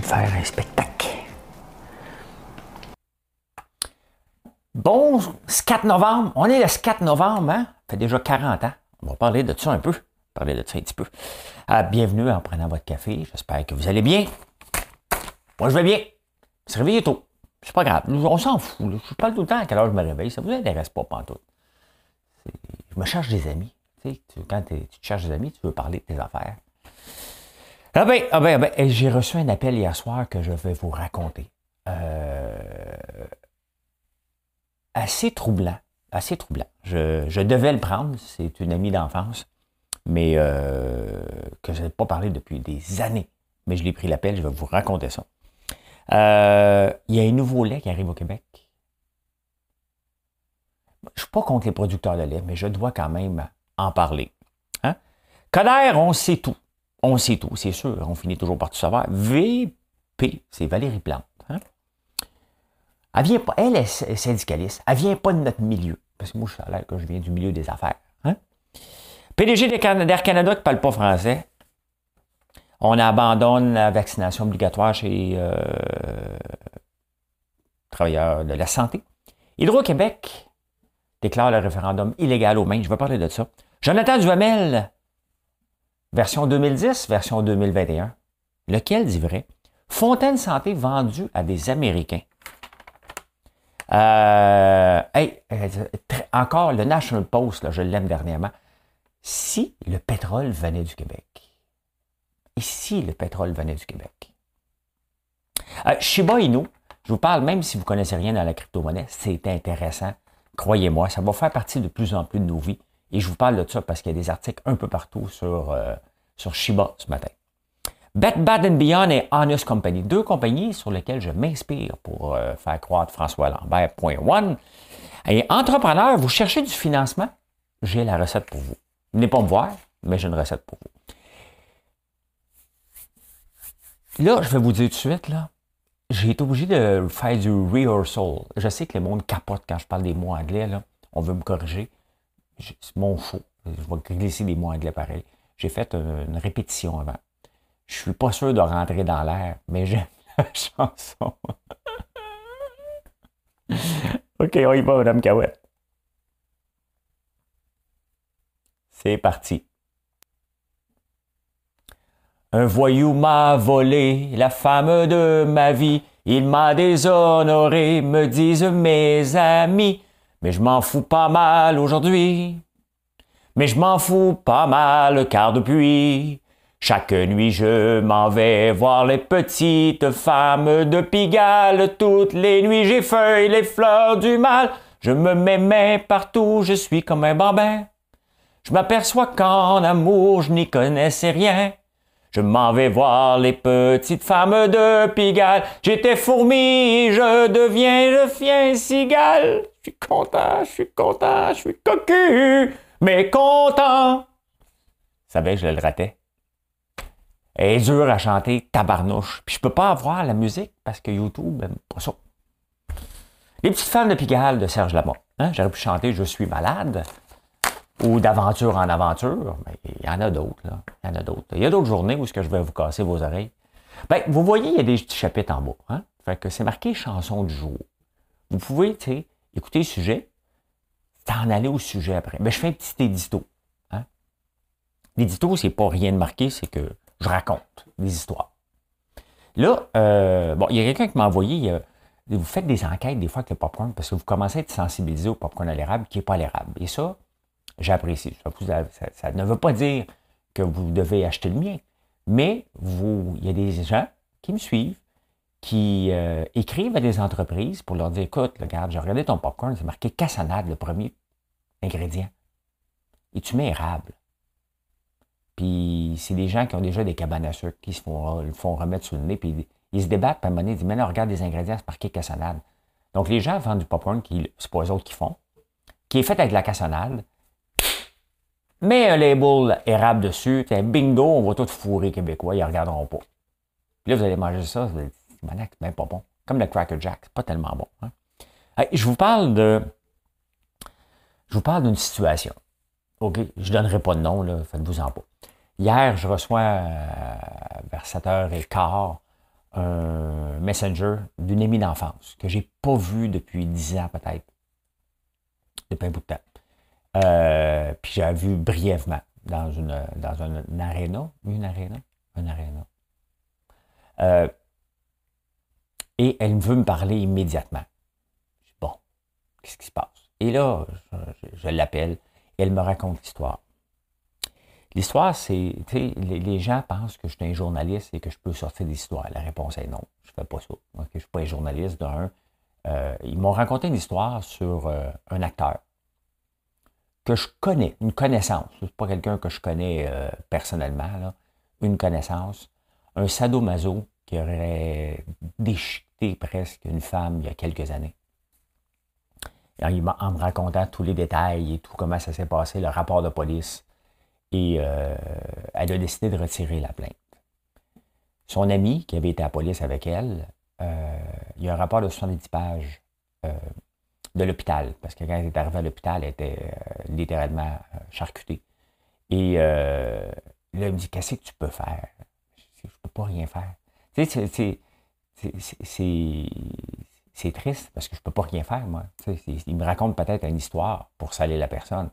De faire un spectacle. Bon, ce 4 novembre, on est le 4 novembre, hein? Ça fait déjà 40 ans. On va parler de ça un peu. Parler de ça un petit peu. Ah, bienvenue en prenant votre café. J'espère que vous allez bien. Moi, je vais bien. Se réveiller tôt. C'est pas grave. On s'en fout. Je parle tout le temps à quelle heure je me réveille. Ça vous intéresse pas, pantoute. Je me cherche des amis. Tu sais, quand tu cherches des amis, tu veux parler de tes affaires. Ah ben, ah ben, ah ben j'ai reçu un appel hier soir que je vais vous raconter. Euh, assez troublant, assez troublant. Je, devais le prendre, c'est une amie d'enfance, mais euh, que je n'ai pas parlé depuis des années. Mais je l'ai pris l'appel, je vais vous raconter ça. Euh, il y a un nouveau lait qui arrive au Québec. Je ne suis pas contre les producteurs de lait, mais je dois quand même en parler. Hein? On sait tout. On sait tout, c'est sûr. On finit toujours par tout savoir. VP, c'est Valérie Plante. Hein? Elle vient pas, elle est syndicaliste. Elle vient pas de notre milieu. Parce que moi, je suis à je viens du milieu des affaires. Hein? PDG d'Air Canada qui ne parle pas français. On abandonne la vaccination obligatoire chez euh, travailleurs de la santé. Hydro-Québec déclare le référendum illégal au Maine. Je vais parler de ça. Jonathan Duhamel Version 2010, version 2021. Lequel dit vrai? Fontaine Santé vendue à des Américains. Euh, euh encore, le National Post, là, je l'aime dernièrement. Si le pétrole venait du Québec, et si le pétrole venait du Québec? Euh, Shiba Inu, je vous parle, même si vous ne connaissez rien dans la crypto-monnaie, c'est intéressant. Croyez-moi, ça va faire partie de plus en plus de nos vies. Et je vous parle de ça parce qu'il y a des articles un peu partout sur, euh, sur Shiba ce matin. Bed Bad Beyond et Honest Company, deux compagnies sur lesquelles je m'inspire pour euh, faire croître François Lambert. Point one. Et entrepreneur, vous cherchez du financement? J'ai la recette pour vous. Venez pas me voir, mais j'ai une recette pour vous. Là, je vais vous dire tout de suite, là, j'ai été obligé de faire du rehearsal. Je sais que le monde capote quand je parle des mots anglais, là. On veut me corriger mon show. Je vais glisser des mots anglais pareil. J'ai fait une, répétition avant. Je suis pas sûr de rentrer dans l'air, mais j'aime la chanson. OK, on y va, Madame Cahouette. C'est parti. Un voyou m'a volé la femme de ma vie. Il m'a déshonoré, me disent mes amis. Mais je m'en fous pas mal aujourd'hui. Mais je m'en fous pas mal car depuis chaque nuit je m'en vais voir les petites femmes de Pigalle. Toutes les nuits j'ai feuille les fleurs du mal. Je me mets partout, je suis comme un bambin. Je m'aperçois qu'en amour je n'y connaissais rien. Je m'en vais voir les petites femmes de Pigalle. J'étais fourmi, je deviens, je viens cigale. Je suis content, je suis content, je suis cocu, mais content. Vous savez, je le ratais. Elle est dure à chanter, tabarnouche. Puis je peux pas avoir la musique parce que YouTube n'aime pas ça. Les petites femmes de Pigalle de Serge Lamont. Hein? J'aurais pu chanter Je suis malade ou d'aventure en aventure, mais il y en a d'autres. Là. Il y en a d'autres. Il y a d'autres journées où ce que je vais vous casser vos oreilles. Ben, vous voyez, il y a des petits chapitres en bas. Hein? Fait que c'est marqué chanson du jour. Vous pouvez, tu sais, écouter le sujet, t'en aller au sujet après. Ben, je fais un petit édito. Hein? L'édito, c'est pas rien de marqué, c'est que je raconte des histoires. Là, euh, bon, il y a quelqu'un qui m'a envoyé, vous faites des enquêtes des fois avec le popcorn parce que vous commencez à être sensibilisé au popcorn à l'érable qui n'est pas l'érable. Et ça, j'apprécie. Ça, ne veut pas dire que vous devez acheter le mien, mais il y a des gens qui me suivent, qui euh, écrivent à des entreprises pour leur dire Écoute, regarde, j'ai regardé ton popcorn, c'est marqué cassonade, le premier ingrédient. Et tu mets érable. Puis c'est des gens qui ont déjà des cabanes à sucre, qui se font, font remettre sur le nez, puis ils se débattent, puis à un moment donné, ils disent, mais là, regarde les ingrédients, c'est marqué cassonade. Donc les gens vendent du popcorn, qui, c'est pas eux autres qui font, qui est fait avec de la cassonade, mais un label érable dessus, bingo, on va tout fourrer québécois, ils ne regarderont pas. Puis là, vous allez manger ça, vous allez dire, c'est même pas bon. Comme le Cracker Jack, pas tellement bon. Hein. je vous parle de. Je vous parle d'une situation. OK, je ne donnerai pas de nom, faites-vous-en pas. Hier, je reçois euh, vers 7h15 un messenger d'une amie d'enfance que j'ai pas vu depuis 10 ans peut-être. Depuis un bout de temps. Euh, puis j'ai vu brièvement dans une dans un, une aréna. Une aréna? Un aréna. Euh, et elle veut me parler immédiatement. Je dis, bon, qu'est-ce qui se passe? Et là, je, l'appelle et elle me raconte l'histoire. L'histoire, c'est, tu sais, les, gens pensent que je suis un journaliste et que je peux sortir des histoires. La réponse est non, je ne fais pas ça. je ne suis pas un journaliste d'un. Euh, ils m'ont raconté une histoire sur euh, un acteur que je connais, une connaissance. Ce n'est pas quelqu'un que je connais euh, personnellement, là. une connaissance. Un sadomaso qui aurait déchiqueté presque une femme il y a quelques années. en me racontant tous les détails et tout comment ça s'est passé, le rapport de police. Et euh, elle a décidé de retirer la plainte. Son ami, qui avait été à la police avec elle, euh, il y a un rapport de 70 pages euh, de l'hôpital, parce que quand elle est arrivée à l'hôpital, elle était littéralement charcutée. Et là, il me dit Qu'est-ce que tu peux faire? Je ne peux pas rien faire. Tu sais, c'est triste parce que je ne peux pas rien faire, moi. il me raconte peut-être une histoire pour saler la personne.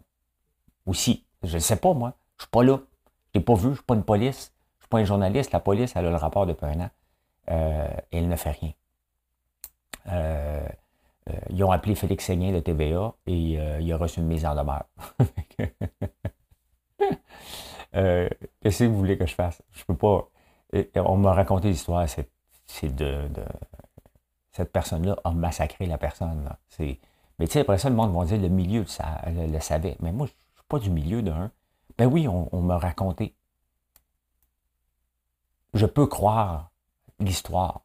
Aussi, je ne sais pas, moi. Je ne suis pas là. Je ne l'ai pas vu, je ne suis pas une police. Je ne suis pas un journaliste. La police, elle a le rapport depuis un an. Euh, et elle ne fait rien. Euh, euh, ils ont appelé Félix Séguin de TVA et il a reçu une mise en demeure. Qu'est-ce que vous voulez que je fasse? Je ne peux pas on m'a raconté l'histoire, c'est, de, Cette personne-là a massacré la personne. Mais tu sais, après ça, le monde va dire le milieu le, savait. Mais moi, je ne suis pas du milieu d'un. Ben oui, on, m'a raconté. Je peux croire l'histoire.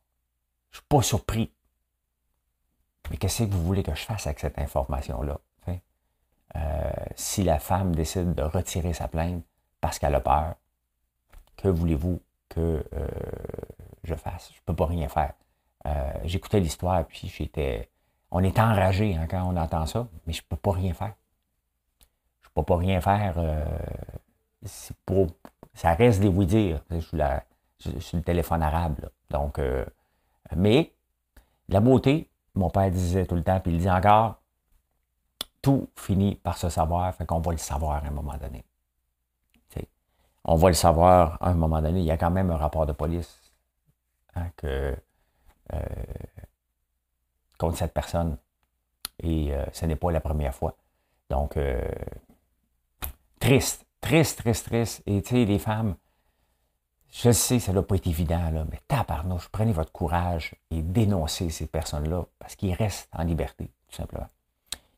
Je ne suis pas surpris. Mais qu'est-ce que vous voulez que je fasse avec cette information-là? Euh, si la femme décide de retirer sa plainte parce qu'elle a peur, que voulez-vous que euh, je fasse. Je ne peux pas rien faire. Euh, j'écoutais l'histoire, puis j'étais. On est enragé hein, quand on entend ça, mais je ne peux pas rien faire. Je ne peux pas rien faire. Euh, pour, ça reste des oui-dire. Je, suis le téléphone arabe. Donc, mais la beauté, mon père disait tout le temps, puis il dit encore, tout finit par se savoir, fait qu'on va le savoir à un moment donné on va le savoir à un moment donné. Il y a quand même un rapport de police hein, euh, contre cette personne. Et euh, ce n'est pas la première fois. Donc, euh, triste, triste, triste, triste. Et tu sais, les femmes, je sais, ça n'a pas été évident, là, mais taparnouche, prenez votre courage et dénoncez ces personnes-là parce qu'ils restent en liberté, tout simplement.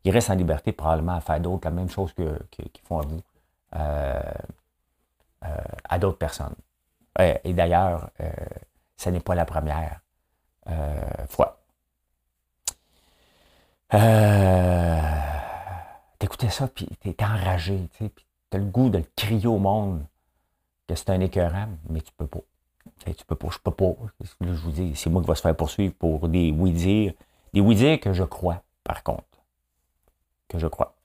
Ils restent en liberté probablement à faire d'autres, la même chose qu'ils que, font à vous. Euh, à d'autres personnes. Et, d'ailleurs, euh, ce n'est pas la première euh, fois. T'écoutais ça, puis t'es enragé, tu t'as le goût de le crier au monde que c'est un écœurant, mais tu peux pas. Tu peux pas, je peux pas. Je vous dis, c'est moi qui va se faire poursuivre pour des oui-dire. Des oui-dire que je crois, par contre. Que je crois.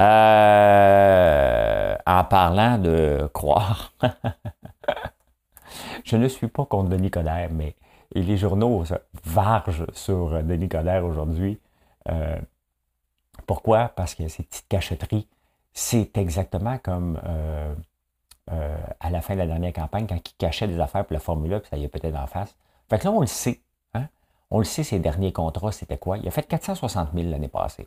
Euh, en parlant de croire, je ne suis pas contre Denis Coderre, mais les journaux vargent sur Denis Coderre aujourd'hui. Euh, pourquoi? Parce que ces petites cachotteries, c'est exactement comme euh, à la fin de la dernière campagne, quand il cachait des affaires pour la Formule puis ça y est peut-être en face. Fait que là, on le sait. Hein? On le sait, ses derniers contrats, c'était quoi? Il a fait 460 000 l'année passée.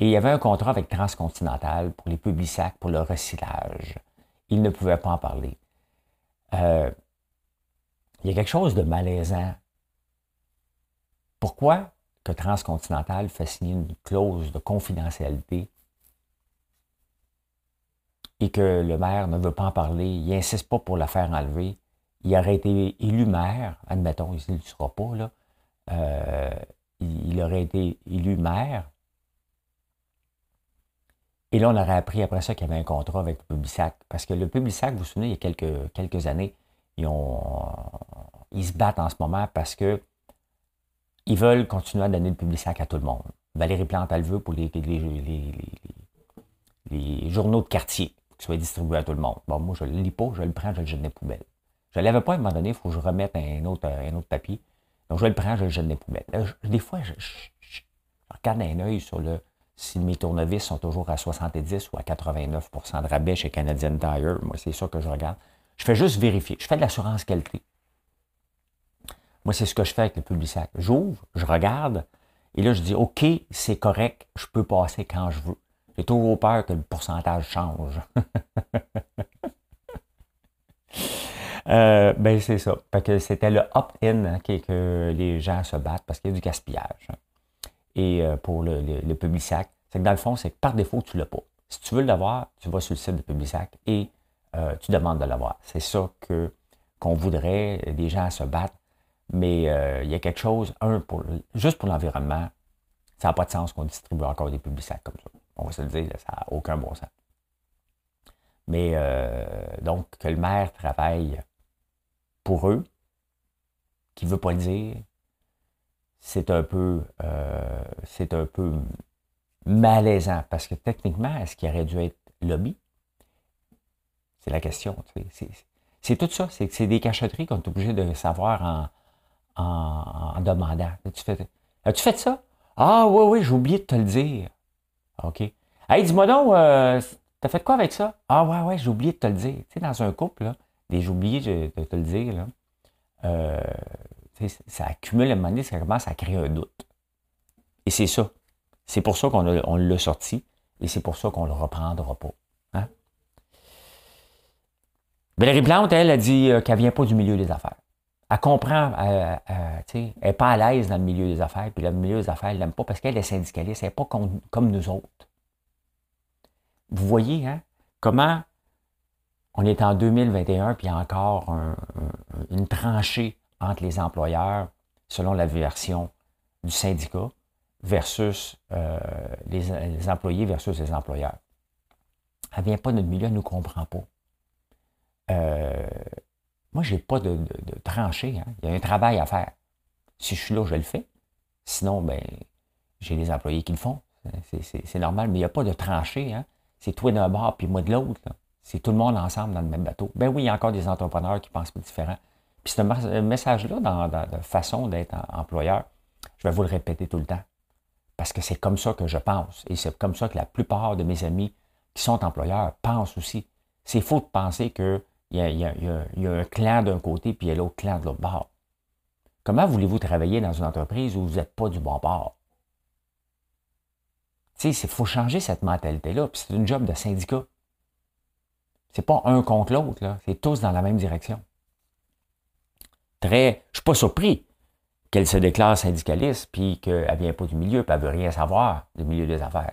Et il y avait un contrat avec Transcontinental pour les publics pour le recyclage. Il ne pouvait pas en parler. Euh, il y a quelque chose de malaisant. Pourquoi que Transcontinental fait signer une clause de confidentialité et que le maire ne veut pas en parler, il insiste pas pour la faire enlever, il aurait été élu maire, admettons, il ne le sera pas, euh, il aurait été élu maire, et là, on aurait appris après ça qu'il y avait un contrat avec le Publisac. Parce que le Publisac, vous vous souvenez, il y a quelques, quelques années, ils, ont, ils se battent en ce moment parce que ils veulent continuer à donner le Publisac à tout le monde. Valérie Plante, elle veut pour les, les, les, journaux de quartier qui soient distribués à tout le monde. Bon, moi, je ne le lis pas, je le prends, je le jette dans les poubelles. Je ne l'avais pas à un moment donné, il faut que je remette un autre, un autre papier. Donc, je le prends, je le jette dans les poubelles. des fois, je, je regarde un œil sur le, si mes tournevis sont toujours à 70 ou à 89% de rabais chez Canadian Tire, moi, c'est ça que je regarde. Je fais juste vérifier. Je fais de l'assurance qualité. Moi, c'est ce que je fais avec le Publisac. J'ouvre, je regarde, et là, je dis, OK, c'est correct, je peux passer quand je veux. J'ai toujours peur que le pourcentage change. euh, ben, c'est ça. Que c'était le opt-in hein, que, les gens se battent parce qu'il y a du gaspillage. Et euh, pour le, le, Publisac. C'est que dans le fond, c'est que par défaut, tu ne l'as pas. Si tu veux l'avoir, tu vas sur le site de Publisac et euh, tu demandes de l'avoir. C'est ça que qu'on voudrait, des gens se battent, mais euh, il y a quelque chose, un, pour, juste pour l'environnement, ça n'a pas de sens qu'on distribue encore des Publisac comme ça. On va se le dire, ça n'a aucun bon sens. Mais donc, que le maire travaille pour eux, qui ne veut pas le dire, c'est un peu euh, c'est un peu malaisant parce que techniquement, est-ce qu'il aurait dû être lobby? C'est la question. C'est tout ça. C'est des cachotteries qu'on est obligé de savoir en, en, demandant. As-tu fait, as fait ça? Ah oui, oui, j'ai oublié de te le dire. OK. Hey, dis-moi donc, euh, t'as fait quoi avec ça? Ah ouais, ouais, j'ai oublié de te le dire. Tu sais, dans un couple, là, j'ai oublié de te le dire, là. Euh, ça accumule à un moment ça commence à créer un doute. Et c'est ça. C'est pour ça qu'on l'a sorti et c'est pour ça qu'on ne le reprendra pas. Hein? Valérie Plante, elle, a dit euh, qu'elle ne vient pas du milieu des affaires. Elle comprend, euh, euh, elle n'est pas à l'aise dans le milieu des affaires, puis le milieu des affaires, elle l'aime pas parce qu'elle est syndicaliste, elle n'est pas comme, nous autres. Vous voyez, hein, comment on est en 2021, puis il y a encore une tranchée entre les employeurs, selon la version du syndicat, versus euh, les, employés versus les employeurs. Elle ne vient pas de notre milieu, elle ne nous comprend pas. Euh, moi, je n'ai pas de, tranchée. Hein. Il y a un travail à faire. Si je suis là, je le fais. Sinon, ben, j'ai des employés qui le font. C'est normal, mais il n'y a pas de tranchée. Hein. C'est toi d'un bord puis moi de l'autre. C'est tout le monde ensemble dans le même bateau. Ben oui, il y a encore des entrepreneurs qui pensent différent. Puis ce message-là, dans, la façon d'être employeur, je vais vous le répéter tout le temps. Parce que c'est comme ça que je pense. Et c'est comme ça que la plupart de mes amis qui sont employeurs pensent aussi. C'est faux de penser qu'il y, y, y, a un clan d'un côté puis il y a l'autre clan de l'autre bord. Comment voulez-vous travailler dans une entreprise où vous n'êtes pas du bon bord? Tu sais, il faut changer cette mentalité-là. Puis c'est une job de syndicat. C'est pas un contre l'autre. C'est tous dans la même direction très. Je suis pas surpris qu'elle se déclare syndicaliste, puis qu'elle vient pas du milieu, puis elle veut rien savoir du milieu des affaires.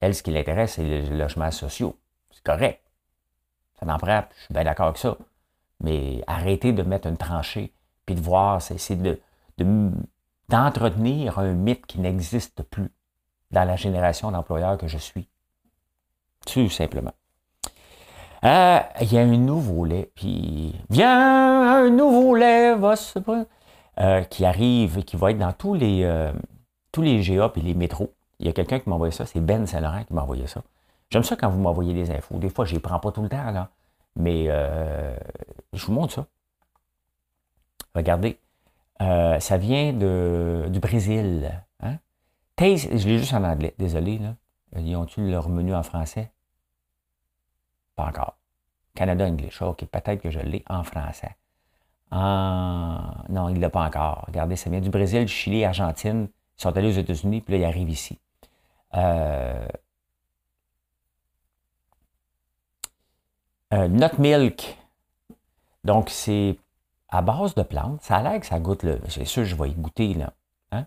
Elle, ce qui l'intéresse, c'est les logements sociaux. C'est correct. Ça n'en je suis bien d'accord avec ça. Mais arrêtez de mettre une tranchée, puis de voir, c'est de, d'entretenir un mythe qui n'existe plus dans la génération d'employeurs que je suis. Tout simplement. Euh, il y a un nouveau lait, puis viens, un nouveau lait va se euh, qui arrive qui va être dans tous les, euh, tous les GA et les métros. Il y a quelqu'un qui m'a envoyé ça, c'est Ben Saint-Laurent qui m'a envoyé ça. J'aime ça quand vous m'envoyez des infos. Des fois, je les prends pas tout le temps, là. Mais je vous montre ça. Regardez. ça vient du Brésil. Hein? Taste, je l'ai juste en anglais, désolé. Là. Ils ont-tu leur menu en français? Pas encore. Canada English. OK, peut-être que je l'ai en français. Non, il ne l'a pas encore. Regardez, ça vient du Brésil, du Chili, Argentine. Ils sont allés aux États-Unis, puis là, ils arrivent ici. Euh... Euh, Nut Milk. Donc, c'est à base de plantes. Ça a l'air que ça goûte. C'est sûr que je vais y goûter, là. Hein?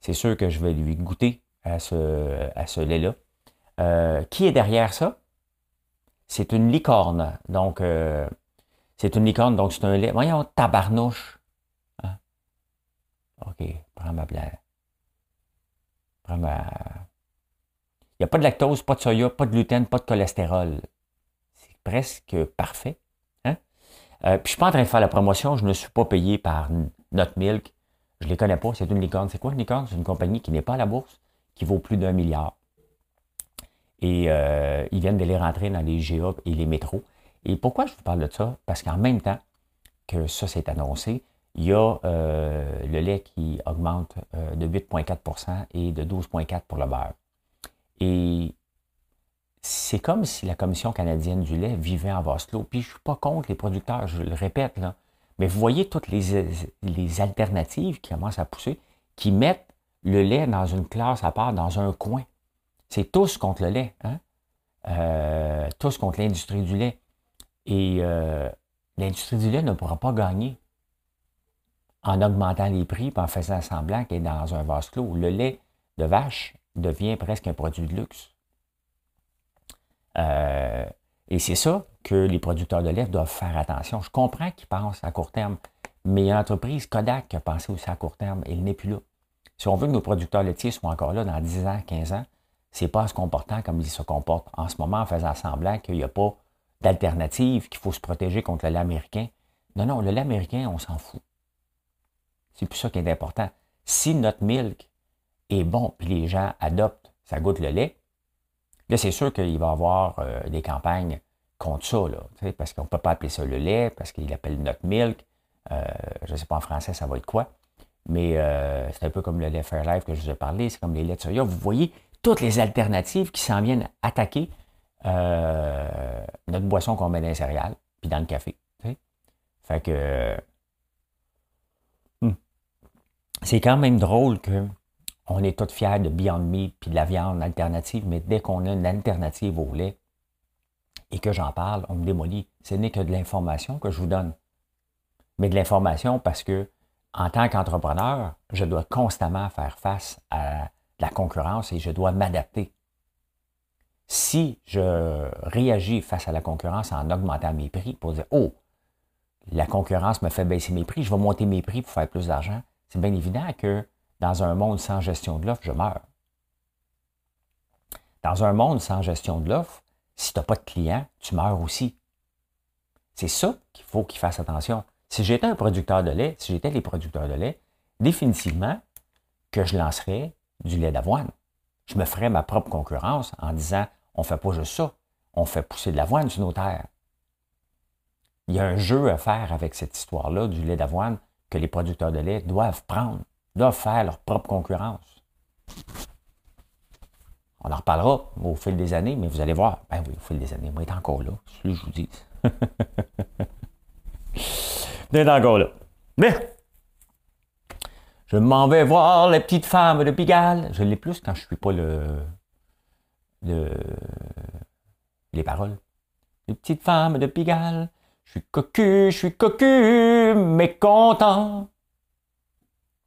C'est sûr que je vais lui goûter à ce, à ce lait-là. Euh, qui est derrière ça? C'est une licorne. Donc, euh, c'est une licorne, donc c'est un lait. Voyons, tabarnouche. Hein? OK, prends ma blague. Prends ma. Il n'y a pas de lactose, pas de soya, pas de gluten, pas de cholestérol. C'est presque parfait. Hein? Euh, puis je suis pas en train de faire la promotion, je ne suis pas payé par Not Milk. Je ne les connais pas, c'est une licorne. C'est quoi une licorne? C'est une compagnie qui n'est pas à la bourse, qui vaut plus d'un milliard. Et euh, ils viennent de les rentrer dans les GA et les métros. Et pourquoi je vous parle de ça? Parce qu'en même temps que ça s'est annoncé, il y a euh, le lait qui augmente euh, de 8,4% et de 12,4 pour le beurre. Et c'est comme si la Commission canadienne du lait vivait en vase clos. Puis je ne suis pas contre les producteurs, je le répète, là. Mais vous voyez toutes les, les alternatives qui commencent à pousser, qui mettent le lait dans une classe à part, dans un coin. C'est tous contre le lait, hein? Euh, tous contre l'industrie du lait. Et euh, l'industrie du lait ne pourra pas gagner en augmentant les prix et en faisant semblant qu'elle est dans un vase clos. Le lait de vache devient presque un produit de luxe. Euh, et c'est ça que les producteurs de lait doivent faire attention. Je comprends qu'ils pensent à court terme, mais l'entreprise Kodak a pensé aussi à court terme et il n'est plus là. Si on veut que nos producteurs laitiers soient encore là dans 10 ans, 15 ans, c'est pas en se comportant comme ils se comportent en ce moment, en faisant semblant qu'il n'y a pas d'alternative, qu'il faut se protéger contre le lait américain. Non, non, le lait américain, on s'en fout. C'est plus ça qui est important. Si notre milk est bon, puis les gens adoptent, ça goûte le lait, là, c'est sûr qu'il va y avoir euh, des campagnes contre ça, là, parce qu'on ne peut pas appeler ça le lait, parce qu'il appelle notre milk. Euh, je ne sais pas en français, ça va être quoi. Mais euh, c'est un peu comme le lait Fairlife que je vous ai parlé, c'est comme les laits de soya. Vous voyez toutes les alternatives qui s'en viennent attaquer notre boisson qu'on met dans les céréales, puis dans le café. Fait que c'est quand même drôle que on est tous fiers de Beyond Meat puis de la viande alternative, mais dès qu'on a une alternative au lait et que j'en parle, on me démolit. Ce n'est que de l'information que je vous donne. Mais de l'information parce que, en tant qu'entrepreneur, je dois constamment faire face à la concurrence et je dois m'adapter. Si je réagis face à la concurrence en augmentant mes prix pour dire Oh, la concurrence me fait baisser mes prix, je vais monter mes prix pour faire plus d'argent, c'est bien évident que dans un monde sans gestion de l'offre, je meurs. Dans un monde sans gestion de l'offre, si tu n'as pas de clients, tu meurs aussi. C'est ça qu'il faut qu'ils fassent attention. Si j'étais un producteur de lait, si j'étais les producteurs de lait, définitivement que je lancerais du lait d'avoine. Je me ferais ma propre concurrence en disant on ne fait pas juste ça, on fait pousser de l'avoine sur nos terres. Il y a un jeu à faire avec cette histoire-là du lait d'avoine que les producteurs de lait doivent prendre, doivent faire leur propre concurrence. On en reparlera au fil des années, mais vous allez voir. Ben oui, au fil des années, moi, il est encore là. C'est ce que je vous dis. il est encore là. Mais, je m'en vais voir les petites femmes de Pigalle. Je l'ai plus quand je suis pas le, le, les paroles. Les petites femmes de Pigalle je suis cocu, je suis cocu, mais content.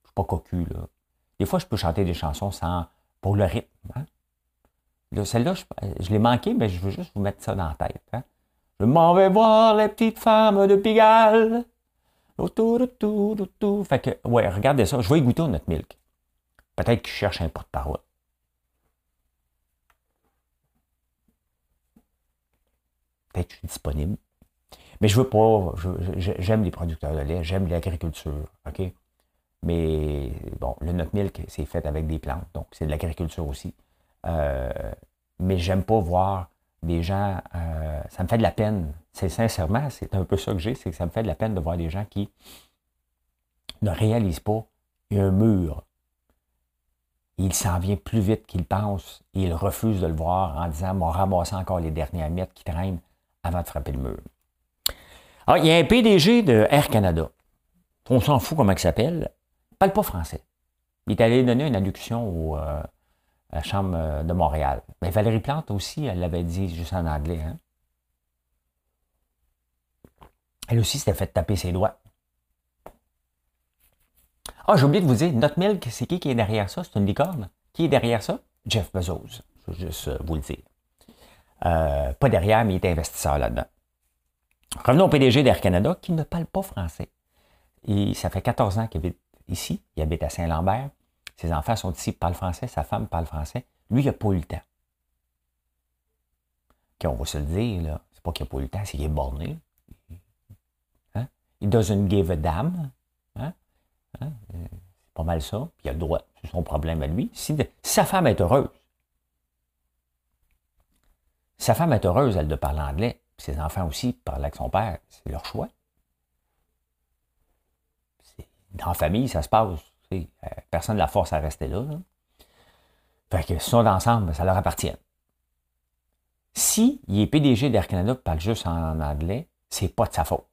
Je suis pas cocu, là. Des fois, je peux chanter des chansons sans, pour le rythme. Hein. Celle-là, je, l'ai manqué, mais je veux juste vous mettre ça dans la tête. Hein. Je m'en vais voir les petites femmes de Pigalle. Fait que, ouais, regardez ça. Je vais goûter notre milk. Peut-être qu'il cherche un porte-parole. Peut-être que je suis disponible. Mais je veux pas, j'aime les producteurs de lait, j'aime l'agriculture, OK? Mais bon, le nut milk, c'est fait avec des plantes, donc c'est de l'agriculture aussi. Euh, mais j'aime pas voir des gens, euh, ça me fait de la peine. C'est sincèrement, c'est un peu ça que j'ai, c'est que ça me fait de la peine de voir des gens qui ne réalisent pas un mur. Il s'en vient plus vite qu'il pense et il refuse de le voir en disant, m'en ramasser encore les dernières mètres qui traînent avant de frapper le mur. Ah, il y a un PDG de Air Canada. On s'en fout comment il s'appelle. Il parle pas français. Il est allé donner une allocution euh, à la Chambre euh, de Montréal. Mais Valérie Plante aussi, elle l'avait dit juste en anglais. Hein. Elle aussi s'était fait taper ses doigts. Ah, j'ai oublié de vous dire, notre milk, c'est qui qui est derrière ça? C'est une licorne. Qui est derrière ça? Jeff Bezos. Je veux juste euh, vous le dire. euh, pas derrière, mais il est investisseur là-dedans. Revenons au PDG d'Air Canada qui ne parle pas français. Et ça fait 14 ans qu'il habite ici. Il habite à Saint-Lambert. Ses enfants sont ici, parlent français. Sa femme parle français. Lui, il n'a pas eu le temps. on va se le dire, là. C'est pas qu'il n'a pas eu le temps, c'est qu'il est borné. Hein? Il doesn't give a damn. Hein? Hein? C'est pas mal ça. Puis il a le droit. C'est son problème à lui. Si, sa femme est heureuse, sa femme est heureuse, elle, de parler anglais, ses enfants aussi parlent avec son père, c'est leur choix. Dans la famille, ça se passe. Euh, personne ne la force à rester là. Fait que si sont ensemble, ça leur appartient. Si il est PDG d'Air Canada parle juste en anglais, c'est pas de sa faute.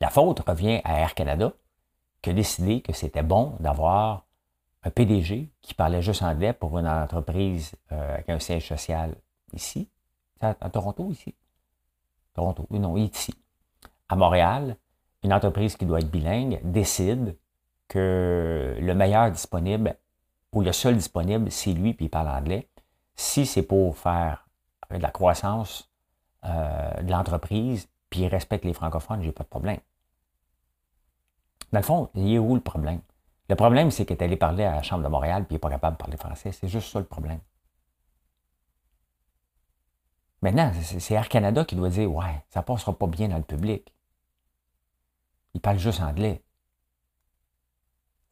La faute revient à Air Canada qui a décidé que c'était bon d'avoir un PDG qui parlait juste anglais pour une entreprise euh, avec un siège social ici, à, Toronto, ici. Toronto, non, ici. À Montréal, une entreprise qui doit être bilingue décide que le meilleur disponible ou le seul disponible, c'est lui, puis il parle anglais. Si c'est pour faire de la croissance euh, de l'entreprise, puis il respecte les francophones, j'ai pas de problème. Dans le fond, il est où le problème? Le problème, c'est qu'il est allé parler à la Chambre de Montréal puis il n'est pas capable de parler français. C'est juste ça le problème. Maintenant, c'est Air Canada qui doit dire Ouais, ça ne passera pas bien dans le public. Il parle juste anglais.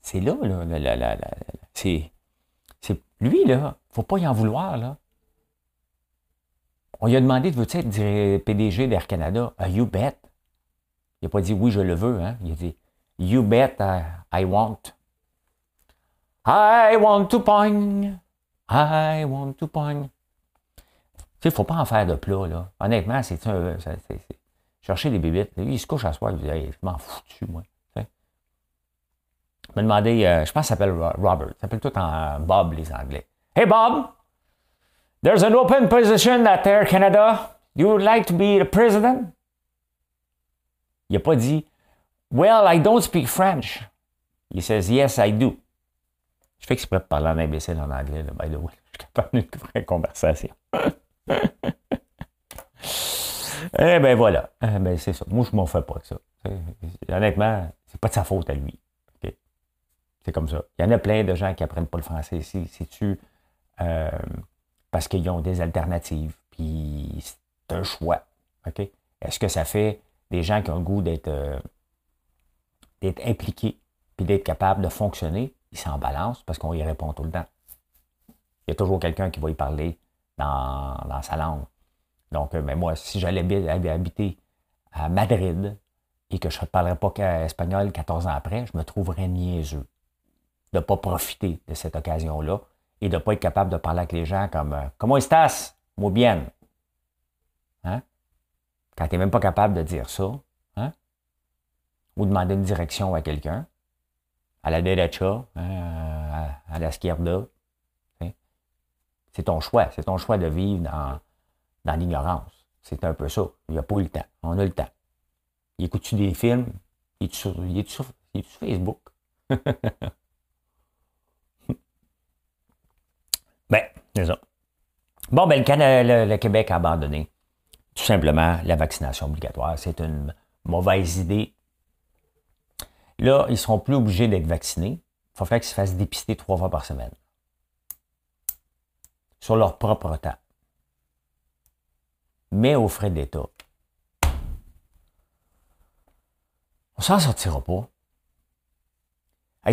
C'est là, là, c'est, lui, là, il ne faut pas y en vouloir, là. On lui a demandé de veux-tu être PDG d'Air Canada? Ah, you bet. Il n'a pas dit oui, je le veux. Hein? Il a dit You bet I want. I want to pong. I want to pong. Tu sais, il ne faut pas en faire de plat, là. Honnêtement, c'est chercher des bébites. Lui, il se couche à soir, il dit hey, Je m'en fous moi. Tu sais. me demandé, euh, je pense qu'il s'appelle Robert. Il s'appelle tout en Bob, les Anglais. Hey Bob, there's an open position at Air Canada. You would like to be the president? Il n'a pas dit Well, I don't speak French. He says, Yes, I do. Je fais exprès de parler en imbécile en anglais, là, by the way. Je suis capable d'une vraie conversation. eh bien voilà. Eh ben, c'est ça. Moi, je m'en fais pas de ça. Honnêtement, c'est pas de sa faute à lui. C'est comme ça. Il y en a plein de gens qui apprennent pas le français ici. C'est-tu euh, parce qu'ils ont des alternatives, puis c'est un choix. Est-ce que ça fait des gens qui ont le goût d'être euh, d'être impliqués, puis d'être capables de fonctionner? il s'en balance parce qu'on y répond tout le temps. Il y a toujours quelqu'un qui va y parler dans, sa langue. Donc, euh, mais moi, si j'allais habiter à Madrid et que je ne parlerais pas espagnol 14 ans après, je me trouverais niaiseux de ne pas profiter de cette occasion-là et de ne pas être capable de parler avec les gens comme euh, Comment estás? Muy bien? Hein? Quand tu n'es même pas capable de dire ça, hein? ou demander une direction à quelqu'un, à la derecha, hein, à, la. Hein. C'est ton choix. C'est ton choix de vivre dans, dans l'ignorance. C'est un peu ça. Il n'y a pas eu le temps. On a le temps. Il écoute-tu des films? Il est sur, sur, Facebook? ben, c'est ça. Bon, ben, le, le, Québec a abandonné tout simplement la vaccination obligatoire. C'est une mauvaise idée Là, ils ne seront plus obligés d'être vaccinés. Il va falloir qu'ils se fassent dépister trois fois par semaine. Sur leur propre temps. Mais aux frais d'État. On s'en sortira pas.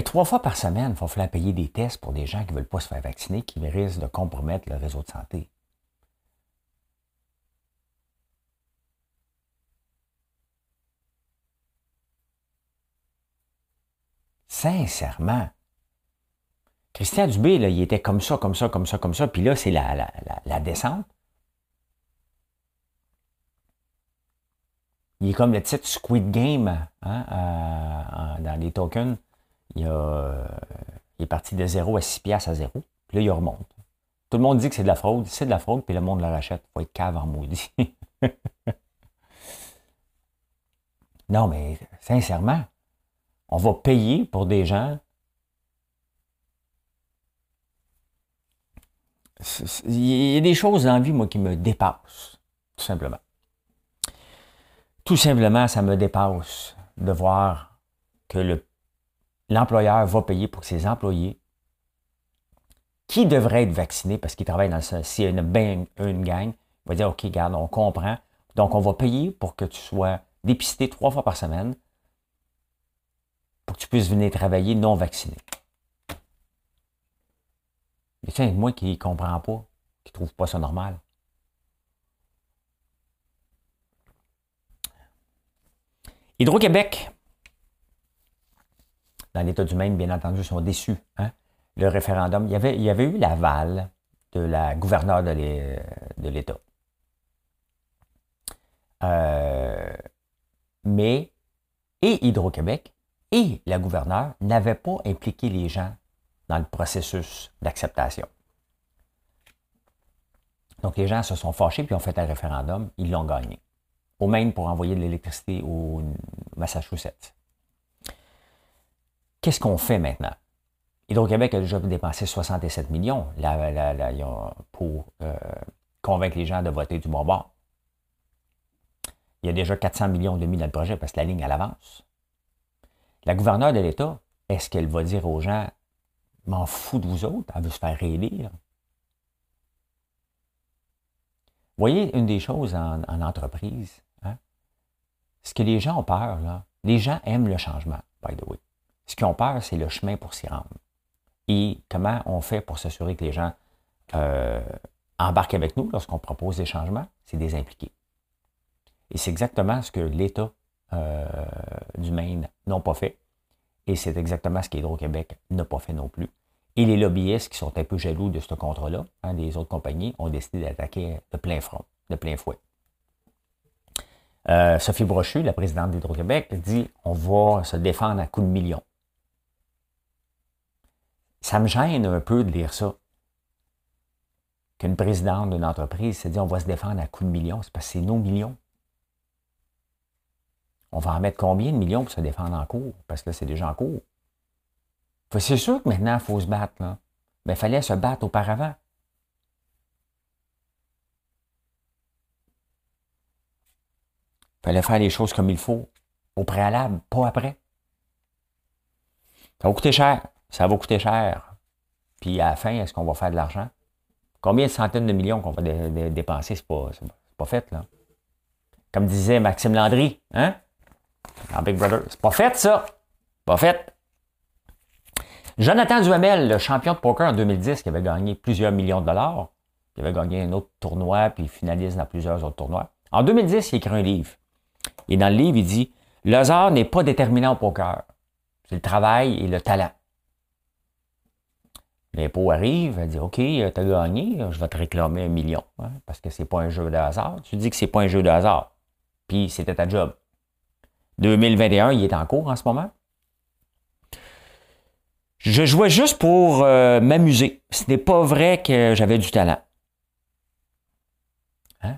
trois fois par semaine, il va falloir payer des tests pour des gens qui ne veulent pas se faire vacciner, qui risquent de compromettre le réseau de santé. Sincèrement. Christian Dubé, il était comme ça, comme ça, comme ça, comme ça, puis là, c'est la, descente. Il est comme le titre Squid Game hein, euh, dans les tokens. Il, est parti de 0 à 6 piastres à 0. Puis là, il remonte. Tout le monde dit que c'est de la fraude. C'est de la fraude, puis le monde le rachète. Faut être cave en maudit. non, mais sincèrement, on va payer pour des gens il y a des choses dans la vie, moi, qui me dépassent, tout simplement. Tout simplement, ça me dépasse de voir que l'employeur va payer pour ses employés qui devraient être vaccinés parce qu'ils travaillent dans le y a une, une gang, il va dire OK, garde, on comprend. Donc, on va payer pour que tu sois dépisté trois fois par semaine pour que tu puisses venir travailler non vacciné. Mais tiens, moi qui ne comprends pas, qui ne trouve pas ça normal? Hydro-Québec, dans l'État du Maine, bien entendu, sont déçus. Hein? Le référendum, il y avait, eu l'aval de la gouverneure de l'État. Euh, mais, et Hydro-Québec et la gouverneure n'avaient pas impliqué les gens dans le processus d'acceptation. Donc les gens se sont fâchés puis ont fait un référendum, ils l'ont gagné. Au Maine pour envoyer de l'électricité au Massachusetts. Qu'est-ce qu'on fait maintenant? Hydro-Québec a déjà dépensé 67 millions pour euh, convaincre les gens de voter du bon bord. Il y a déjà 400 millions de mis dans le projet parce que la ligne, elle avance. La gouverneure de l'État, est-ce qu'elle va dire aux gens, m'en fous de vous autres, elle veut se faire réélire? voyez, une des choses en, entreprise? Ce que les gens ont peur, là, les gens aiment le changement, by the way. Ce qu'ils ont peur, c'est le chemin pour s'y rendre. Et comment on fait pour s'assurer que les gens euh, embarquent avec nous lorsqu'on propose des changements? C'est des impliqués. Et c'est exactement ce que l'État euh, du Maine n'ont pas fait. Et c'est exactement ce qu'Hydro-Québec n'a pas fait non plus. Et les lobbyistes qui sont un peu jaloux de ce contrat-là, hein, des autres compagnies, ont décidé d'attaquer de plein front, de plein fouet. Euh, Sophie Brochu, la présidente d'Hydro-Québec, dit on va se défendre à coups de millions. Ça me gêne un peu de lire ça. Qu'une présidente d'une entreprise se dit on va se défendre à coups de millions, c'est parce que c'est nos millions. On va en mettre combien de millions pour se défendre en cours? Parce que là, c'est déjà en cours. C'est sûr que maintenant, il faut se battre. Là. Mais il fallait se battre auparavant. Il fallait faire les choses comme il faut, au préalable, pas après. Ça va coûter cher. Ça va coûter cher. Puis à la fin, est-ce qu'on va faire de l'argent? Combien de centaines de millions qu'on va dépenser, c'est pas, pas fait, là. Comme disait Maxime Landry, hein? En Big Brother. C'est pas fait, ça. Pas fait. Jonathan Duhamel, le champion de poker en 2010, qui avait gagné plusieurs millions de dollars, qui avait gagné un autre tournoi, puis finaliste dans plusieurs autres tournois. En 2010, il écrit un livre. Et dans le livre, il dit Le hasard n'est pas déterminant au poker. C'est le travail et le talent. L'impôt arrive, elle dit OK, tu as gagné, je vais te réclamer un million, hein, parce que c'est pas un jeu de hasard. Tu dis que c'est pas un jeu de hasard. Puis c'était ta job. 2021, il est en cours en ce moment. Je jouais juste pour euh, m'amuser. Ce n'est pas vrai que j'avais du talent. Hein?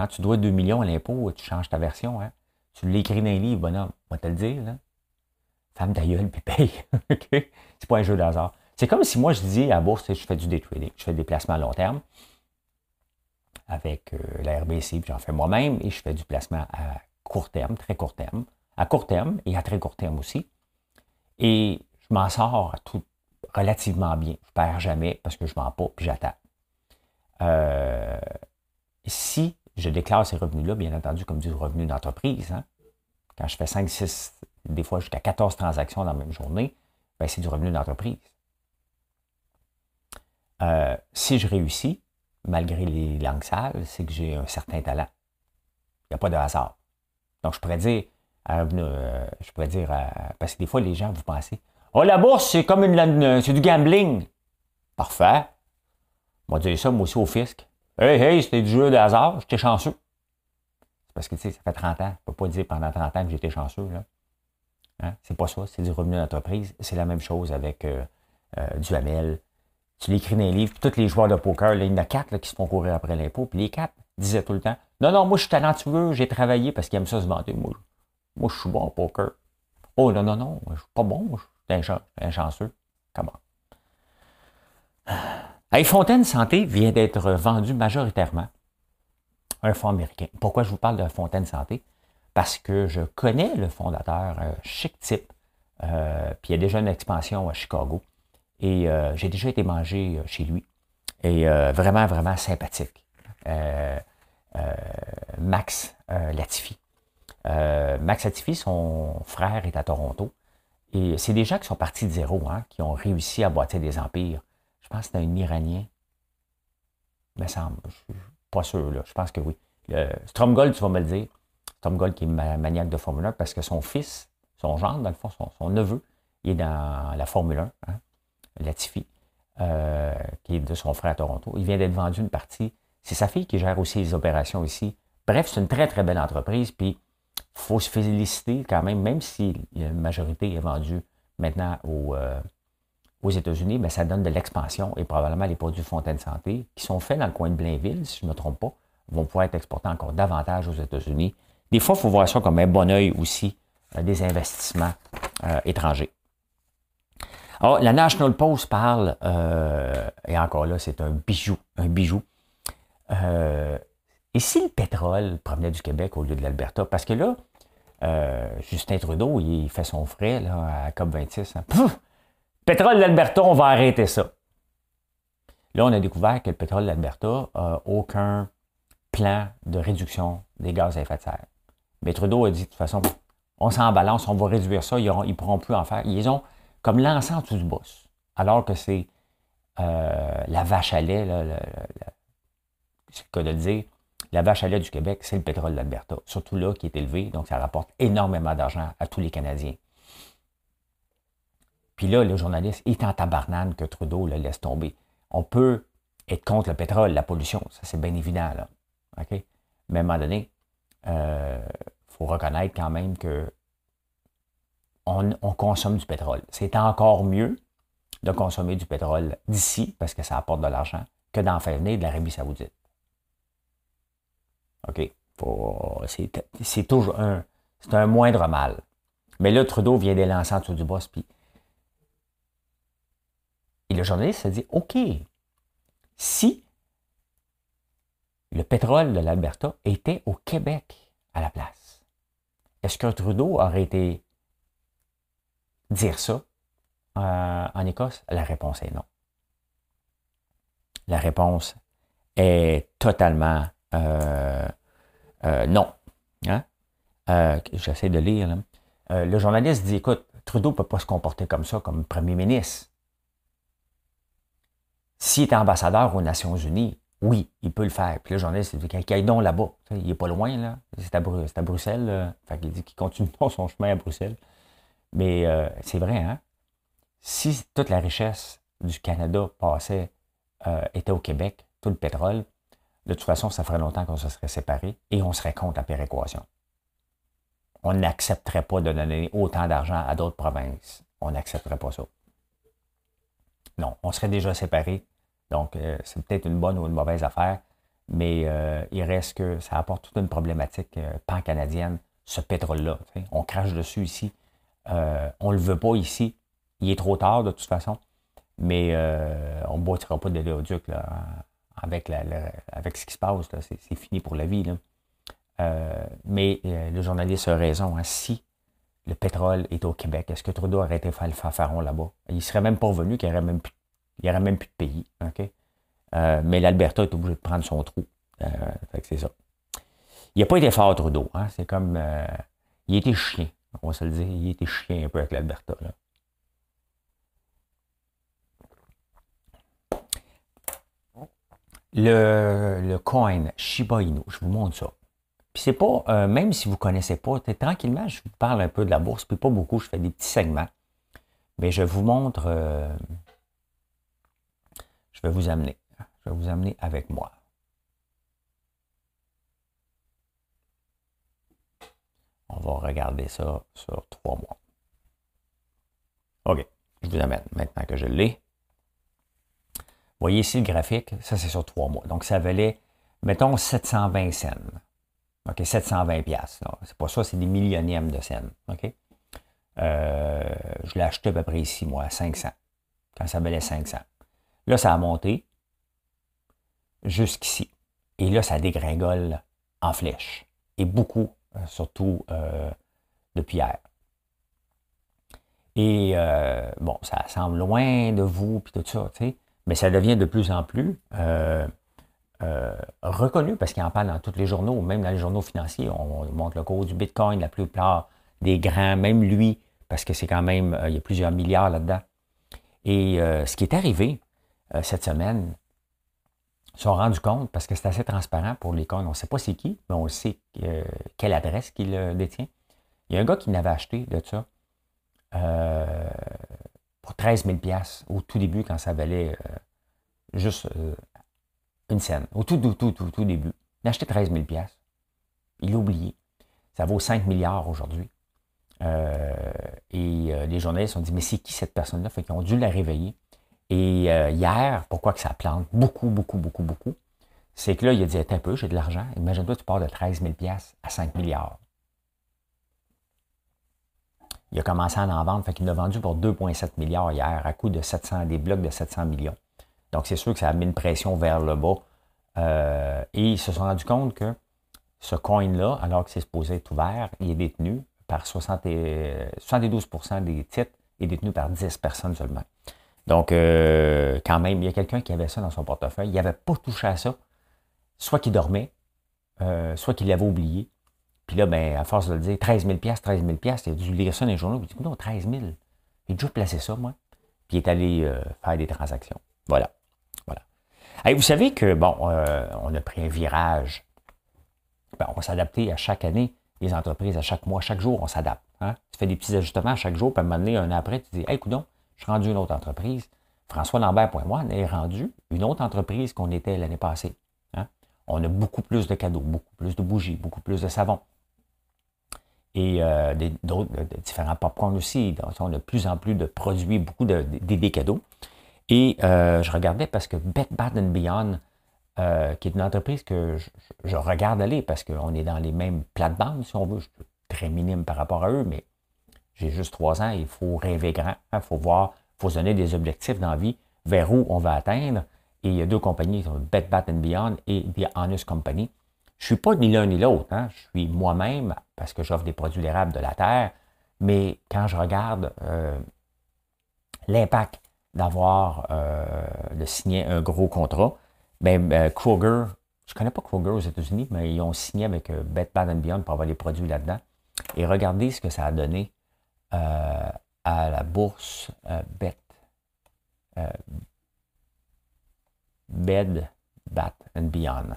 Quand tu dois 2 millions à l'impôt, tu changes ta version. Hein? Tu l'écris dans un livre, bonhomme. On va te le dire. Là. Femme d'ailleurs, puis paye. C'est pas un jeu de hasard. C'est comme si moi je dis à la bourse, je fais du day trading, je fais des placements à long terme avec euh, la RBC, puis j'en fais moi-même, et je fais du placement à court terme, très court terme, à court terme et à très court terme aussi. Et je m'en sors tout relativement bien. Je ne perds jamais parce que je ne vends pas puis j'attends. Euh, si je déclare ces revenus-là, bien entendu, comme du revenu d'entreprise, hein, quand je fais 5, 6, des fois jusqu'à 14 transactions dans la même journée, ben, c'est du revenu d'entreprise. Euh, si je réussis, malgré les langues sales, c'est que j'ai un certain talent. Il n'y a pas de hasard. Donc, je pourrais dire, euh, je pourrais dire, parce que des fois, les gens, vous pensez, oh, la bourse, c'est comme une, c'est du gambling. Parfait. On va dire ça, moi aussi, au fisc. Hey, hey, c'était du jeu de hasard, j'étais chanceux. C'est parce que, tu sais, ça fait 30 ans. Je ne peux pas dire pendant 30 ans que j'étais chanceux, là. Hein? C'est pas ça, c'est du revenu d'entreprise. C'est la même chose avec euh, euh, du Hamel. Tu l'écris dans les livres, puis tous les joueurs de poker, là, il y en a quatre qui se font courir après l'impôt, puis les quatre disaient tout le temps Non, non, moi je suis talentueux, j'ai travaillé parce qu'ils aiment ça se vanter. Moi, moi je suis bon au poker. Oh non, non, non, je suis pas bon, je suis un, chanceux. Comment? Hey, Fontaine Santé vient d'être vendu majoritairement un fonds américain. Pourquoi je vous parle de Fontaine Santé? Parce que je connais le fondateur, euh, chic type, euh, puis il y a déjà une expansion à Chicago. Et euh, j'ai déjà été mangé chez lui. Et vraiment, vraiment sympathique. Max Latifi. Max Latifi, son frère est à Toronto. Et c'est des gens qui sont partis de zéro, hein, qui ont réussi à bâtir des empires. Je pense que c'est un Iranien. Il me semble. Je suis pas sûr, là. Je pense que oui. Stromgold, tu vas me le dire. Stromgold qui est maniaque de Formule 1 parce que son fils, son gendre, dans le fond, son, neveu, il est dans la Formule 1, hein, Latifi, euh, qui est de son frère à Toronto. Il vient d'être vendu une partie. C'est sa fille qui gère aussi les opérations ici. Bref, c'est une très, très belle entreprise. Puis, il faut se féliciter quand même, même si la majorité est vendue maintenant euh, aux États-Unis, mais ça donne de l'expansion et probablement les produits Fontaine Santé qui sont faits dans le coin de Blainville, si je ne me trompe pas, vont pouvoir être exportés encore davantage aux États-Unis. Des fois, il faut voir ça comme un bon oeil aussi euh, des investissements euh, étrangers. Alors, la National Post parle, et encore là, c'est un bijou, un bijou. et si le pétrole provenait du Québec au lieu de l'Alberta? Parce que là, euh, Justin Trudeau, il fait son frais là, à COP26. Hein. Pétrole d'Alberta, on va arrêter ça. Là, on a découvert que le pétrole d'Alberta n'a aucun plan de réduction des gaz à effet de serre. Mais Trudeau a dit, de toute façon, on s'en balance, on va réduire ça, ils ne pourront plus en faire. Ils ont comme lancé en dessous du boss. Alors que c'est euh, la vache à lait, c'est le cas de le dire, la vache à lait du Québec, c'est le pétrole d'Alberta, surtout là qui est élevé, donc ça rapporte énormément d'argent à tous les Canadiens. Puis là, le journaliste est en tabarnane que Trudeau le laisse tomber. On peut être contre le pétrole, la pollution, ça c'est bien évident, là. OK? Mais à un moment donné, il euh, faut reconnaître quand même que on, consomme du pétrole. C'est encore mieux de consommer du pétrole d'ici, parce que ça apporte de l'argent, que d'en faire venir de l'Arabie saoudite. OK? C'est toujours un, un moindre mal. Mais là, Trudeau vient d'élancer en dessous du boss, puis. Et le journaliste s'est dit OK, si le pétrole de l'Alberta était au Québec à la place, est-ce que Trudeau aurait été dire ça euh, en Écosse? La réponse est non. La réponse est totalement euh, euh, non. Hein? J'essaie de lire. le journaliste dit, écoute, Trudeau ne peut pas se comporter comme ça, comme premier ministre. S'il est ambassadeur aux Nations Unies, oui, il peut le faire. Puis le journaliste dit qu'il aille donc là-bas. Il n'est pas loin, là. C'est à, Bruxelles. Fait il dit qu'il continue son chemin à Bruxelles. Mais c'est vrai, hein? Si toute la richesse du Canada passait, était au Québec, tout le pétrole, de toute façon, ça ferait longtemps qu'on se serait séparés et on serait contre la péréquation. On n'accepterait pas de donner autant d'argent à d'autres provinces. On n'accepterait pas ça. Non, on serait déjà séparés. Donc, euh, c'est peut-être une bonne ou une mauvaise affaire, mais euh, il reste que ça apporte toute une problématique euh, pan-canadienne, ce pétrole-là. On crache dessus ici. on ne le veut pas ici. Il est trop tard de toute façon, mais on ne boitira pas de l'éoduc avec, avec ce qui se passe. C'est fini pour la vie. Mais le journaliste a raison. Hein. si le pétrole est au Québec, est-ce que Trudeau aurait été faire le fanfaron là-bas? Il serait même pas revenu, qu'il n'y aurait, même plus, il aurait même plus de pays. Euh, mais l'Alberta est obligé de prendre son trou. c'est ça. Il n'a pas été fort, Trudeau. Hein? C'est comme. il était chien, on va se le dire. Il était chien un peu avec l'Alberta. le, coin Shiba Inu. Je vous montre ça. Puis c'est pas, euh, même si vous ne connaissez pas, tranquillement, je vous parle un peu de la bourse, puis pas beaucoup, je fais des petits segments. Mais je vous montre, euh, je vais vous amener. Je vais vous amener avec moi. On va regarder ça sur trois mois. OK, je vous amène maintenant que je l'ai voyez ici le graphique, ça c'est sur trois mois. Donc ça valait, mettons, 720 cents. OK, 720 pièces. C'est pas ça, c'est des millionièmes de cents. OK? Euh, je l'ai acheté à peu près ici, moi, à 500. Quand ça valait 500. Là, ça a monté. jusqu'ici. Et là, ça dégringole en flèche. Et beaucoup, euh, surtout euh, depuis hier. Et euh, bon, ça semble loin de vous, puis tout ça, tu sais, mais ça devient de plus en plus reconnu parce qu'il en parle dans tous les journaux, même dans les journaux financiers. On montre le cours du Bitcoin, la plupart des grands, même lui, parce que c'est quand même, il y a plusieurs milliards là-dedans. Et ce qui est arrivé cette semaine, sont rendus compte, parce que c'est assez transparent pour les On ne sait pas c'est qui, mais on sait euh, quelle adresse qu'il détient. Il y a un gars qui n'avait acheté de ça euh, pour 13 000 au tout début, quand ça valait euh, juste une scène. Au tout, tout, tout, tout, tout début. Il a acheté 13 000 Il l'a oublié. Ça vaut 5 milliards aujourd'hui. et les journalistes ont dit, mais c'est qui cette personne-là? Fait qu'ils ont dû la réveiller. Et euh, hier, pourquoi que ça plante beaucoup, beaucoup, beaucoup, beaucoup, c'est que là, il a dit, un peu, j'ai de l'argent. Imagine-toi, tu pars de 13 000 à 5 milliards. Il a commencé à en vendre, fait qu'il l'a vendu pour 2,7 milliards hier, à coût de 700, des blocs de 700 millions. Donc, c'est sûr que ça a mis une pression vers le bas. Euh, et ils se sont rendus compte que ce coin-là, alors que c'est supposé être ouvert, il est détenu par 60 72% des titres est détenu par 10 personnes seulement. Donc, euh, quand même, il y a quelqu'un qui avait ça dans son portefeuille. Il n'avait pas touché à ça. Soit qu'il dormait, euh, soit qu'il l'avait oublié. Puis là, ben, à force de le dire, 13 000 13 000 il a dû lire ça dans les journaux. Il dit, non, 13 000. J'ai déjà placé ça, moi. Puis il est allé euh, faire des transactions. Voilà. Voilà. Vous savez que, bon, on a pris un virage. Ben, on va s'adapter à chaque année. Les entreprises, à chaque mois, chaque jour, on s'adapte. Hein. Tu fais des petits ajustements à chaque jour, puis à un moment donné, un an après, tu dis, hey, coudon, je suis rendu une autre entreprise. François Lambert.moi est rendu une autre entreprise qu'on était l'année passée. Hein. On a beaucoup plus de cadeaux, beaucoup plus de bougies, beaucoup plus de savon. Et euh, d'autres, différents popcorn aussi. Donc, on a de plus en plus de produits, beaucoup de, des cadeaux. Et euh, je regardais parce que Bet Bad Beyond, euh, qui est une entreprise que je, regarde aller parce qu'on est dans les mêmes plates-bandes, si on veut. Je suis très minime par rapport à eux, mais j'ai juste trois ans, il faut rêver grand, il hein, faut voir, il faut se donner des objectifs dans la vie, vers où on va atteindre. Et il y a deux compagnies, Bet Bat Beyond et The Honest Company. Je ne suis pas ni l'un ni l'autre, hein. je suis moi-même parce que j'offre des produits dérables de la terre, mais quand je regarde euh, l'impact d'avoir euh, de signer un gros contrat, ben, euh, Kroger, je ne connais pas Kroger aux États-Unis, mais ils ont signé avec Bet Bat Beyond pour avoir les produits là-dedans. Et regardez ce que ça a donné euh, à la bourse euh, BET. Euh, Bed, Bat and Beyond.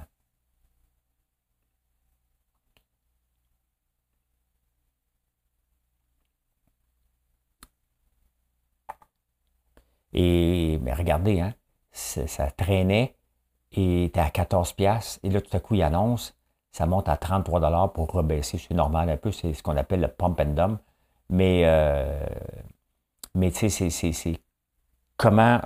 Et regardez, hein, ça traînait et était à 14 pièces et là tout à coup il annonce, ça monte à 33 dollars pour rebaisser, c'est normal un peu, c'est ce qu'on appelle le pump and dump. Mais, euh, mais tu sais, c'est comment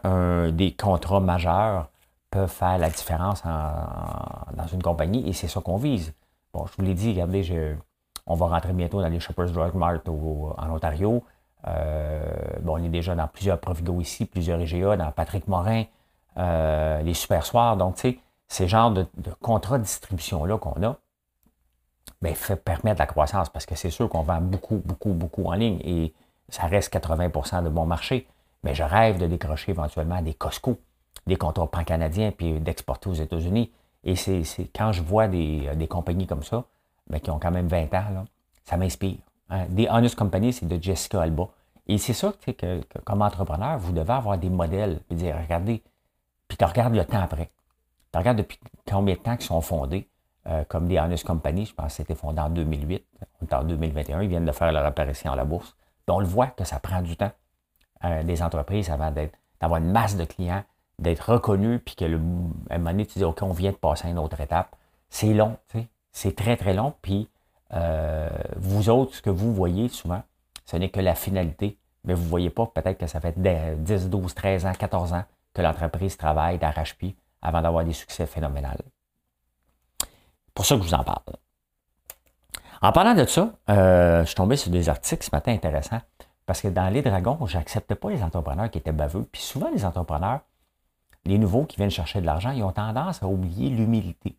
des contrats majeurs peuvent faire la différence dans une compagnie et c'est ça qu'on vise. Bon, je vous l'ai dit, regardez, on va rentrer bientôt dans les Shoppers Drug Mart en Ontario. Euh, bon, on est déjà dans plusieurs Provigo ici, plusieurs IGA, dans Patrick Morin, euh, les Super Soirs. Donc, tu sais, ces genres de, de contrats de distribution-là qu'on a, bien, fait permettre la croissance parce que c'est sûr qu'on vend beaucoup, beaucoup, beaucoup en ligne et ça reste 80% de bon marché. Mais je rêve de décrocher éventuellement des Costco, des contrats pan-canadiens, puis d'exporter aux États-Unis. Et c'est quand je vois des, des compagnies comme ça, mais qui ont quand même 20 ans, là, ça m'inspire. Hein. Des Honest Company, c'est de Jessica Alba. Et c'est ça que, que, comme entrepreneur, vous devez avoir des modèles, puis dire, regardez, puis tu regardes le temps après. Tu regardes depuis combien de temps ils sont fondés. Euh, comme des Honest Company, je pense que c'était fondé en 2008. On est en 2021, ils viennent de faire leur apparition à la bourse. on le voit que ça prend du temps euh, des entreprises avant d'avoir une masse de clients, d'être reconnu, puis que un moment donné, tu dis, OK, on vient de passer à une autre étape. C'est long, c'est très, très long. Puis euh, vous autres, ce que vous voyez souvent, ce n'est que la finalité. Mais vous ne voyez pas peut-être que ça fait 10, 12, 13 ans, 14 ans que l'entreprise travaille d'arrache-pied avant d'avoir des succès phénoménaux pour ça que je vous en parle. En parlant de ça, euh, je suis tombé sur des articles ce matin intéressants parce que dans les dragons, je n'acceptais pas les entrepreneurs qui étaient baveux. Puis souvent, les entrepreneurs, les nouveaux qui viennent chercher de l'argent, ils ont tendance à oublier l'humilité.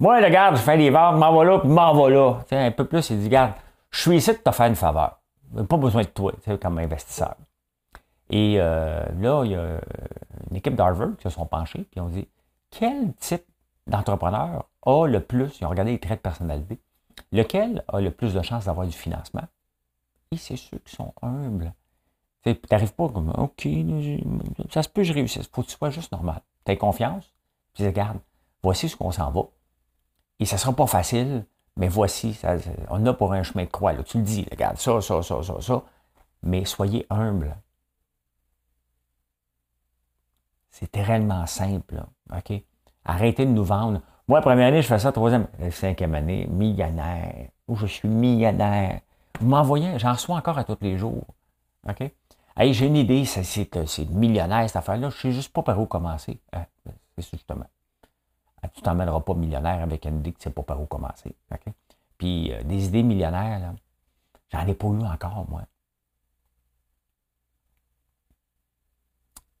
Moi, regarde, je fais des ventes, m'en là, puis m'en là. un peu plus, il dit, regarde, je suis ici de te faire une faveur. Pas besoin de toi, comme investisseur. Et euh, là, il y a une équipe d'Harvard qui se sont penchés, puis ont dit, quel type d'entrepreneur a le plus, ils ont regardé les traits de personnalité, lequel a le plus de chances d'avoir du financement? Et c'est ceux qui sont humbles. Tu n'arrives pas comme, OK, ça se peut, je réussisse. faut que tu sois juste normal. Tu as confiance, puis regarde, voici ce qu'on s'en va. Et ça ne sera pas facile, mais voici, on a pour un chemin de croix. Tu le dis, regarde, ça, ça, ça, ça, ça. Mais soyez humble. C'est tellement simple. OK? Arrêtez de nous vendre. Moi, première année, je fais ça, troisième, cinquième année, millionnaire. Où je suis millionnaire. Vous m'envoyez, j'en reçois encore à tous les jours. OK? J'ai une idée, c'est millionnaire, cette affaire-là. Je ne sais juste pas par où commencer. Hein? C'est justement. Ah, tu t'emmèneras pas millionnaire avec une idée que tu ne sais pas par où commencer. Puis euh, des idées millionnaires, j'en ai pas eu encore, moi.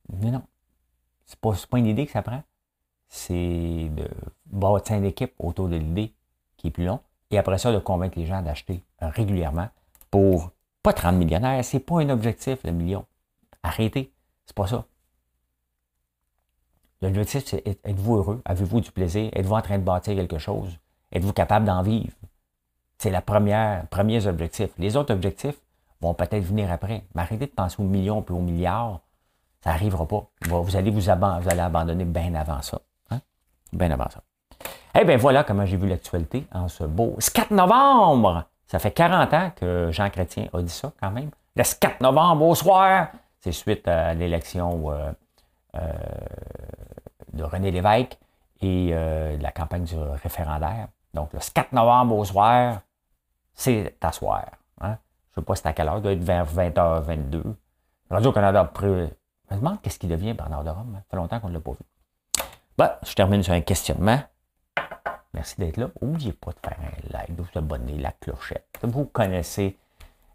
Mais non. C'est pas, pas une idée que ça prend. C'est de bâtir une équipe autour de l'idée qui est plus long. Et après ça, de convaincre les gens d'acheter régulièrement pour pas 30 millionnaires. C'est pas un objectif, le million. Arrêtez. C'est pas ça. L'objectif, c'est êtes-vous heureux? Avez-vous du plaisir? Êtes-vous en train de bâtir quelque chose? Êtes-vous capable d'en vivre? C'est le premier objectif. Les autres objectifs vont peut-être venir après. Mais arrêtez de penser aux millions puis aux milliards. Ça n'arrivera pas. Vous allez vous, allez abandonner bien avant ça. Hein? Bien avant ça. Eh bien, voilà comment j'ai vu l'actualité en ce beau 4 novembre. Ça fait 40 ans que Jean Chrétien a dit ça quand même. Le 4 novembre au soir, c'est suite à l'élection euh, euh, de René Lévesque et euh, de la campagne du référendaire. Donc, le 4 novembre au soir, c'est à soir. Hein? Je ne sais pas c'est à quelle heure, il doit être vers 20h22. Radio-Canada, je me demande qu'est-ce qui devient Bernard de Rome. Ça fait longtemps qu'on ne l'a pas vu. Bon, je termine sur un questionnement. Merci d'être là. N'oubliez pas de faire un like, de vous abonner, la clochette. Vous connaissez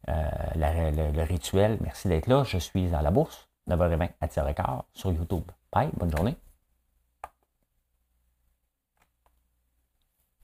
euh, le, rituel. Merci d'être là. Je suis dans la bourse, 9h20 à 10h15 sur YouTube. Bye, bonne journée.